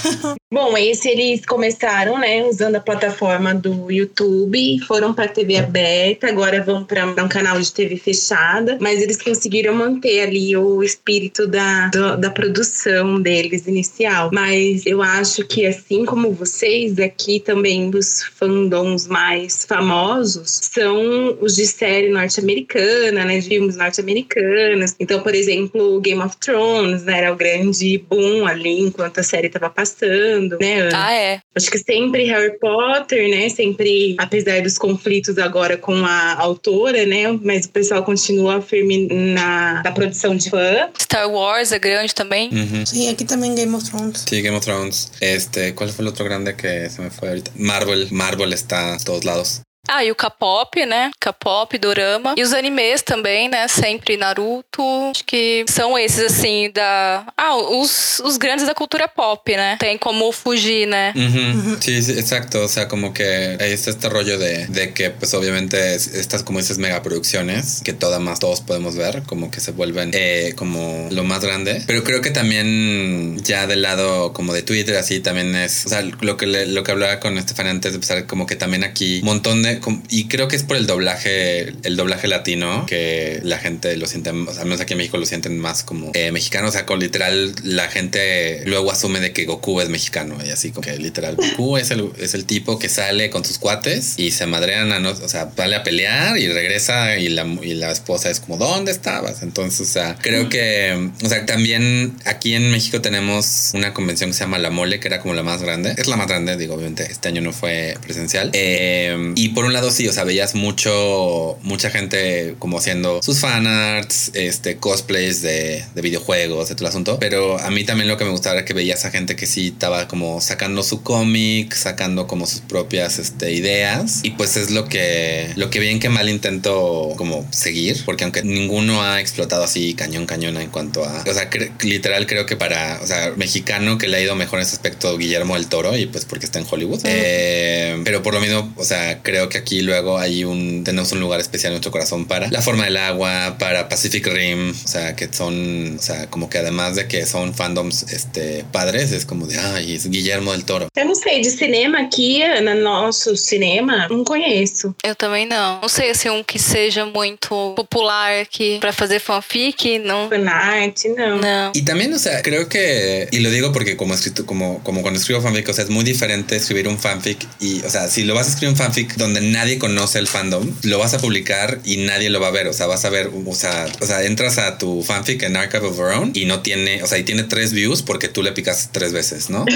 Bom, esse eles começaram, né, usando a plataforma do YouTube, foram para TV aberta, agora vão para um canal de TV fechada, mas eles conseguiram manter ali o espírito da, do- da produção deles inicial. Mas eu acho que, assim como vocês, aqui também os fandoms mais famosos são os de série norte-americana, né, de filmes norte-americanos. Então, por exemplo, Game of Thrones né, era o grande boom ali enquanto a série estava passando, né, Ana? Ah, é. Acho que sempre Harry Potter, né? Sempre, apesar dos conflitos agora com a autora, né? Mas o pessoal continua firme na, na produção de fã. Star Wars é grande também. Ujú. Sí, aquí también Game of Thrones. Sí, Game of Thrones. Este, ¿cuál fue el otro grande que se me fue ahorita? Marvel. Marvel está a todos lados. Ah, e o K-pop, né? K-pop, dorama. E os animes também, né? Sempre Naruto. Acho que são esses, assim, da. Ah, os, os grandes da cultura pop, né? Tem como fugir, né? Ujú. Sí, sí, exacto. O sea, como que está este rollo de, de que, pues, obviamente, es- estas, como dices, megaproducciones que todas más todos podemos ver, como que se vuelven eh, como lo más grande. Pero creo que también, ya del lado como de Twitter, así también es, o sea, lo que, le- lo que hablaba con Estefan antes de empezar, como que también aquí un montón de, y creo que es por el doblaje, el doblaje latino, que la gente lo siente, o sea, al menos aquí en México lo sienten más como eh, mexicano, o sea, con literal la gente luego asume de que Goku es mexicano y así como que literal Goku es el, es el tipo que sale con sus cuates y se madrean a no, o sea, sale a pelear y regresa y la, y la esposa es como, ¿dónde estabas? Entonces, o sea, creo que, o sea, también aquí en México tenemos una convención que se llama La Mole, que era como la más grande. Es la más grande, digo, obviamente este año no fue presencial. Eh, y por un lado sí, o sea, veías mucho, mucha gente como haciendo sus fanarts, este, cosplays de, de videojuegos, de todo el asunto. Pero a mí también lo que me gustaba era que veías a gente que sí estaba como sacando su cómic, sacando como sus propias este, ideas. Y pues es lo que, lo que bien que mal intento como seguir, porque aunque ninguno ha explotado así cañón, cañón en cuanto a, o sea, cre- literal creo que para, o sea, mexicano que le ha ido mejor en ese aspecto Guillermo del Toro y pues porque está en Hollywood. Eh, pero por lo mismo, o sea, creo que aquí luego hay un, tenemos un lugar especial en nuestro corazón para La Forma del Agua, para Pacific Rim, o sea, que son, o sea, como que además de que son fandoms, este, padres, es como de, ay, es Guillermo del Toro. Eu não sei, de cinema aqui, Ana, nosso cinema, não conheço. Eu também não. Não sei, assim, um que seja muito popular aqui pra fazer fanfic, não. Fanart, não. Não. Y también, o sea, creo que, y lo digo porque como escrito, como, como cuando escribo fanfic, o sea, es muy diferente escribir un fanfic y, o sea, si lo vas a escribir un fanfic donde nadie conoce el fandom, lo vas a publicar y nadie lo va a ver, o sea, vas a ver, o sea, o sea, entras a tu fanfic en Archive of Our Own y no tiene, o sea, y tiene tres views porque tú le picas tres veces, ¿no?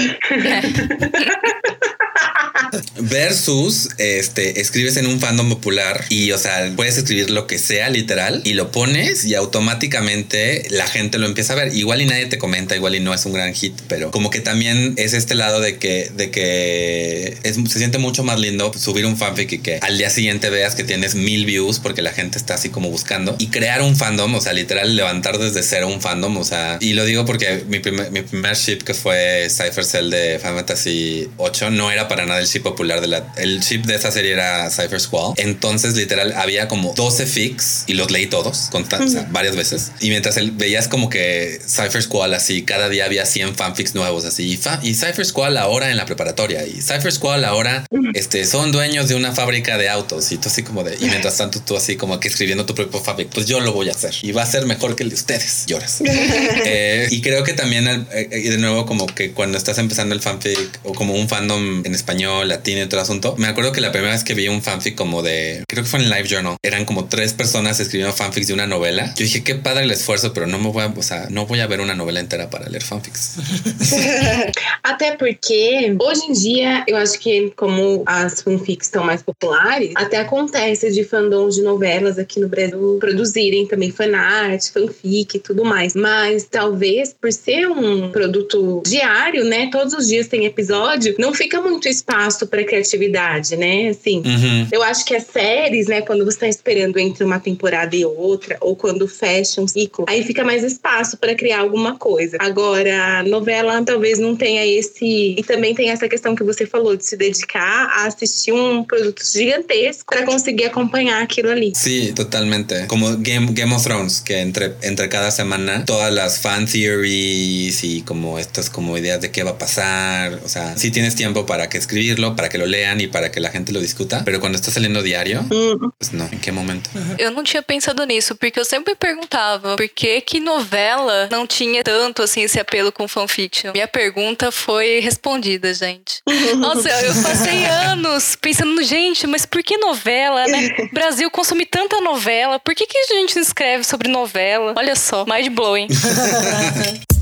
Versus, este, escribes en un fandom popular y, o sea, puedes escribir lo que sea literal y lo pones y automáticamente la gente lo empieza a ver. Igual y nadie te comenta, igual y no es un gran hit, pero como que también es este lado de que, de que se siente mucho más lindo subir un fanfic y que al día siguiente veas que tienes mil views porque la gente está así como buscando y crear un fandom, o sea, literal levantar desde cero un fandom, o sea, y lo digo porque mi primer, mi primer ship que fue Cypher Cell de Final Fantasy 8 no era para nada el ship popular de la, el ship de esa serie era Cypher Squall. Entonces, literal, había como 12 fics y los leí todos, con varias veces. Y mientras él, veías como que Cypher Squall así, cada día había 100 fanfics nuevos así. Y, y Cypher Squall ahora en la preparatoria y Cypher Squall ahora este, son dueños de una fábrica de autos y tú así como de, y mientras tanto tú así como que escribiendo tu propio fanfic, pues yo lo voy a hacer y va a ser mejor que el de ustedes. Lloras. Eh, y creo que también, eh, y de nuevo, como que cuando estás empezando el fanfic o como un fandom en español, latino y todo el asunto, me acuerdo que la primera vez que vi un fanfic como de, creo que fue en Live Journal, eran como tres personas escribiendo fanfics de una novela. Yo dije, qué padre el esfuerzo, pero no me voy a, o sea, no voy a ver una novela entera para leer fanfics. Até porque hoje em dia, eu acho que como as fanfics estão mais populares, até acontece de fandoms de novelas aqui no Brasil produzirem também fanart, fanfic e tudo mais. Mas talvez por ser um produto diário, né? Todos os dias tem episódio, não fica muito espaço para criatividade, né? Assim, uhum. eu acho que as séries, né, quando você está esperando entre uma temporada e outra, ou quando fecha um ciclo, aí fica mais espaço para criar alguma coisa. Agora, novela talvez não tenha esse. E também tem essa questão que você falou de se dedicar a assistir um produto gigantesco para conseguir acompanhar aquilo ali. Sí, totalmente. Como Game, Game of Thrones, que entre, entre cada semana todas las fan theories y como estas como ideas de qué va a pasar. O sea, sí tienes tiempo para que escribirlo, para que lo lean y para que la gente lo discuta, pero cuando está saliendo diario, pues no, ¿en qué momento? Eu não tinha pensado nisso, porque eu sempre perguntava por que que novela não tinha tanto assim esse apelo com fanfiction. Minha pergunta foi respondida, gente. Nossa, eu passei anos pensando, gente, mas por que novela, né? Brasil consome tanta novela, por que que a gente escreve sobre novela? Olha só, mind blowing.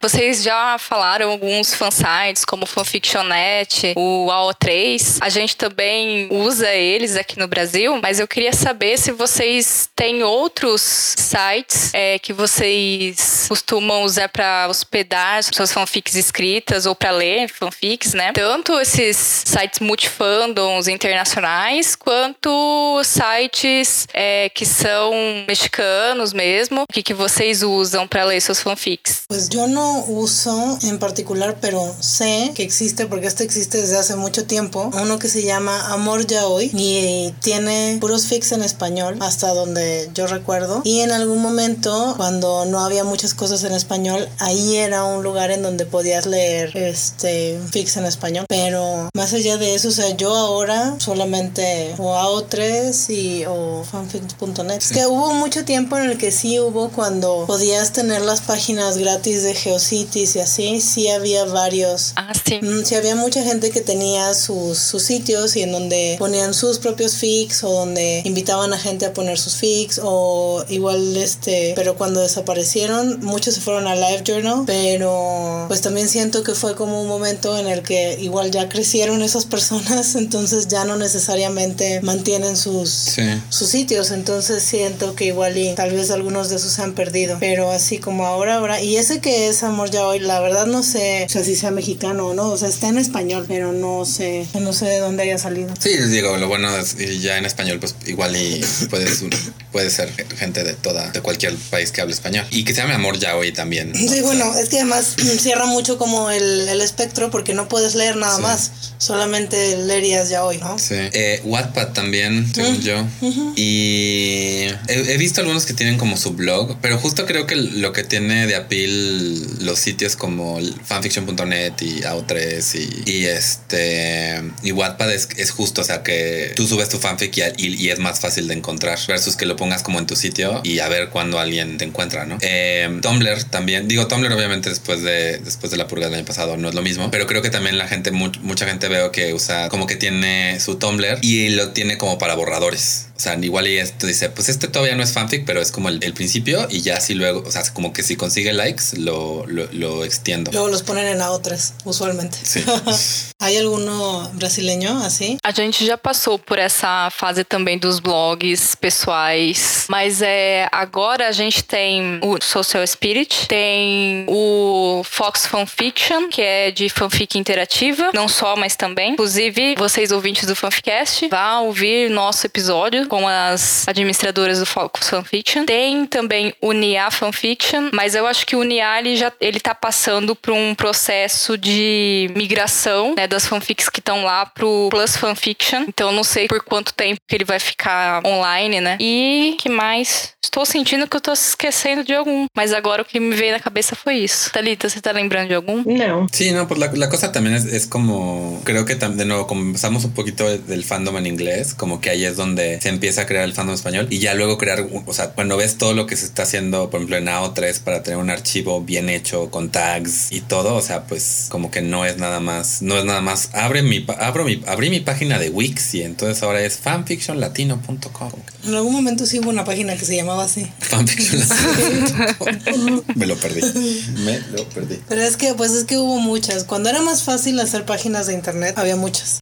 Vocês já falaram alguns fansites, como Fanfictionet, o AO3. A gente também usa eles aqui no Brasil, mas eu queria saber se vocês têm outros sites é, que vocês costumam usar para hospedar suas fanfics escritas ou para ler fanfics, né? Tanto esses sites multifandoms internacionais, quanto sites é, que são mexicanos mesmo. O que, que vocês usam para ler suas fanfics? Pues yo uso en particular, pero sé que existe porque este existe desde hace mucho tiempo. Uno que se llama Amor Ya Hoy y tiene puros fix en español hasta donde yo recuerdo. Y en algún momento, cuando no había muchas cosas en español, ahí era un lugar en donde podías leer este fix en español. Pero más allá de eso, o sea, yo ahora solamente o AO3 y o fanfics.net. Es que hubo mucho tiempo en el que sí hubo cuando podías tener las páginas gratis de Geocities y así, sí había varios. Ah, sí. Mm, sí había mucha gente que tenía sus, sus sitios y en donde ponían sus propios fics o donde invitaban a gente a poner sus fics o igual este, pero cuando desaparecieron, muchos se fueron a Live Journal, pero pues también siento que fue como un momento en el que igual ya crecieron esas personas, entonces ya no necesariamente mantienen sus, sus sitios, entonces siento que igual y tal vez algunos de esos se han perdido, pero así como ahora, ahora, y ese que es Amor Ya Hoy, la verdad no sé o sea, si sea mexicano o no, o sea, está en español, pero no sé, no sé de dónde haya salido. Sí, les digo, lo bueno es ya en español, pues igual y puedes, puede ser gente de toda, de cualquier país que hable español. Y que se llame Amor Ya Hoy también. Sí, bueno, es que además cierra mucho como el, el espectro porque no puedes leer nada más, solamente leerías Ya Hoy, ¿no? Sí. Eh, Wattpad también, según yo. Y he, he visto algunos que tienen como su blog, pero justo creo que lo que tiene de appeal los sitios como fanfiction.net y AO3 y, este y Wattpad es, es, justo, o sea que tú subes tu fanfic y, es más fácil de encontrar versus que lo pongas como en tu sitio y a ver cuando alguien te encuentra, ¿no? Em, Tumblr también, digo Tumblr obviamente después de después de la purga del año pasado no es lo mismo, pero creo que también la gente mucha gente veo que usa como que tiene su Tumblr y lo tiene como para borradores. O sea, igual y esto dice, pues este todavía no es fanfic, pero es como el, el principio y ya así luego, o sea, como que si consigue likes, lo, lo, lo extiendo. Luego los ponen en A3, usualmente. Sí. ¿Hay alguno brasileño así? A gente já passou por essa fase também dos blogs pessoais, mas é agora a gente tem o Social Spirit, tem o Fox Fanfiction, que é de fanfic interativa, não só, mas também. Inclusive, vocês ouvintes do Fanficast, vá ouvir nosso episódio com as administradoras do Fox Fanfiction. Tem também o Nia Fanfiction, mas eu acho que o Nia ele já ele tá passando por um processo de migração, né, das fanfics que estão lá pro Plus Fanfiction. Então não sei por quanto tempo que ele vai ficar online, né? E que mais? Estou sentindo que eu tô esquecendo de algum, mas agora o que me veio na cabeça foi isso. Thalita, você tá lembrando de algum? Não. Sí, no, pues la, la cosa también es, es como, creo que de nuevo, como empezamos un poquito de- del fandom en inglés, como que ahí es donde se empieza a crear el fandom español y ya luego crear, o sea, cuando ves todo lo que se está haciendo, por ejemplo, en AO3 para tener un archivo bien hecho con tags y todo, o sea, pues como que no es nada más, no es nada más, abre mi, abro mi, abrí mi página de Wix y entonces ahora es fanfictionlatino.com. En algún momento sí hubo una página que se llamaba así. fanfictionlatino.com. Me lo perdí, me lo perdí. Pero es que, pues es que hubo muchas. Cuando era más fácil hacer páginas de internet, había muchas.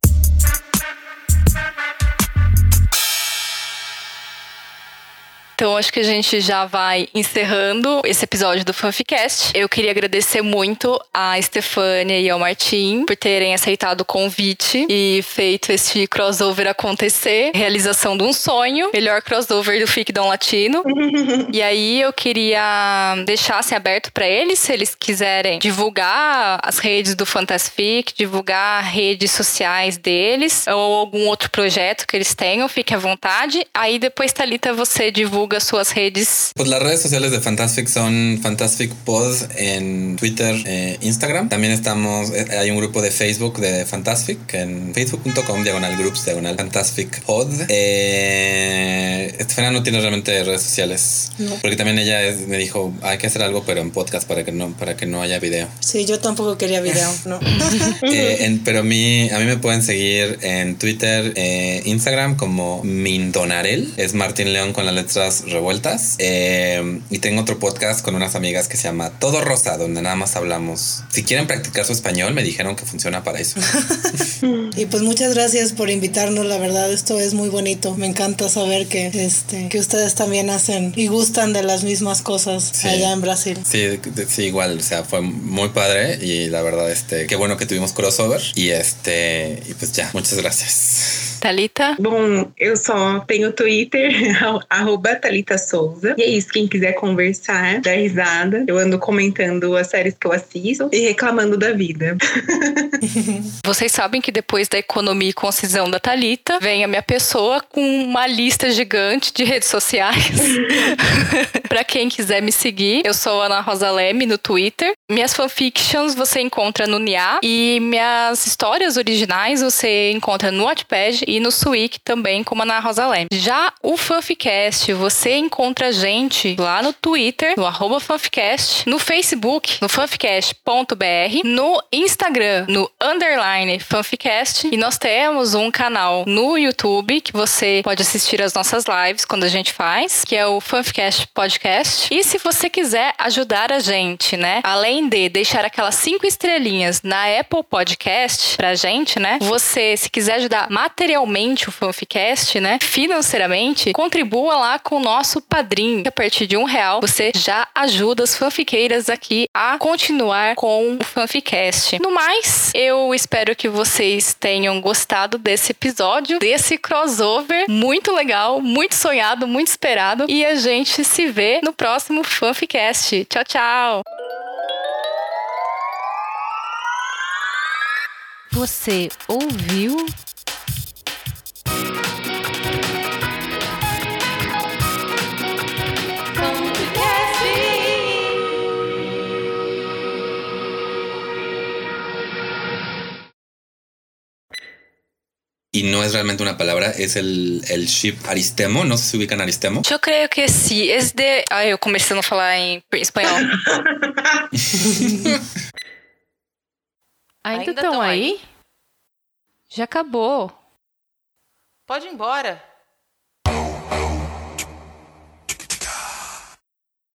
Então acho que a gente já vai encerrando esse episódio do Fanficast. Eu queria agradecer muito a Estefânia e ao Martim por terem aceitado o convite e feito esse crossover acontecer. Realização de um sonho. Melhor crossover do Ficdom Latino. E aí eu queria deixar assim, aberto para eles, se eles quiserem divulgar as redes do Fantasfic, divulgar redes sociais deles ou algum outro projeto que eles tenham, fique à vontade. Aí depois, Thalita, você divulga suas redes. Pues las redes sociales de Fantastic son Fantastic Pod en Twitter, e Instagram. También estamos, eh, hay un grupo de Facebook de Fantastic en facebook.com diagonal groups diagonal Fantastic Pod. Eh, Estefania no tiene realmente redes sociales No. porque también ella es- me dijo hay que hacer algo pero en podcast para que no para que no haya video. Sí, yo tampoco quería video, no. Eh, en- pero a mí, a mí me pueden seguir en Twitter, eh, Instagram como Mindonarel. Es Martín León con las letras revueltas. Eh, y tengo otro podcast con unas amigas que se llama Todo Rosa, donde nada más hablamos. Si quieren practicar su español, me dijeron que funciona para eso. Y pues muchas gracias por invitarnos, la verdad esto es muy bonito. Me encanta saber que este que ustedes también hacen y gustan de las mismas cosas Sí. allá en Brasil. Sí, sí, igual, o sea, fue muy padre y la verdad, este, qué bueno que tuvimos crossover y este, y pues ya, muchas gracias. Thalita? Bom, eu só tenho Twitter, arroba Thalita Souza. E é isso, quem quiser conversar, dar risada. Eu ando comentando as séries que eu assisto e reclamando da vida. Vocês sabem que depois da economia e concisão da Thalita, vem a minha pessoa com uma lista gigante de redes sociais. Pra quem quiser me seguir, eu sou Ana Rosa Leme no Twitter. Minhas fanfictions você encontra no Nia e minhas histórias originais você encontra no Wattpad e no Suic também como Ana Rosa Leme. Já o Fanficast, você encontra a gente lá no Twitter, no arroba Fanficast, no Facebook, no fanficast.br, no Instagram, no underline Fanficast. E nós temos um canal no YouTube que você pode assistir as nossas lives quando a gente faz, que é o Fanficast Podcast. E se você quiser ajudar a gente, né? Além de deixar aquelas cinco estrelinhas na Apple Podcast pra gente, né? Você, se quiser ajudar materialmente o Fanficast, né? Financeiramente, contribua lá com o nosso padrinho. A partir de um real, você já ajuda as fanfiqueiras aqui a continuar com o Fanficast. No mais, eu espero que vocês tenham gostado desse episódio, desse crossover muito legal, muito sonhado, muito esperado. E a gente se vê no próximo Fanficast. Tchau, tchau! Você ouviu? Y no es realmente una palabra, es el, el ship Aristemo. No sé si ubican Aristemo. Eu creio que sim. Esse de. Ah, eu começando a falar em espanhol. Ainda estão tão aí? Já acabou. Pode ir embora.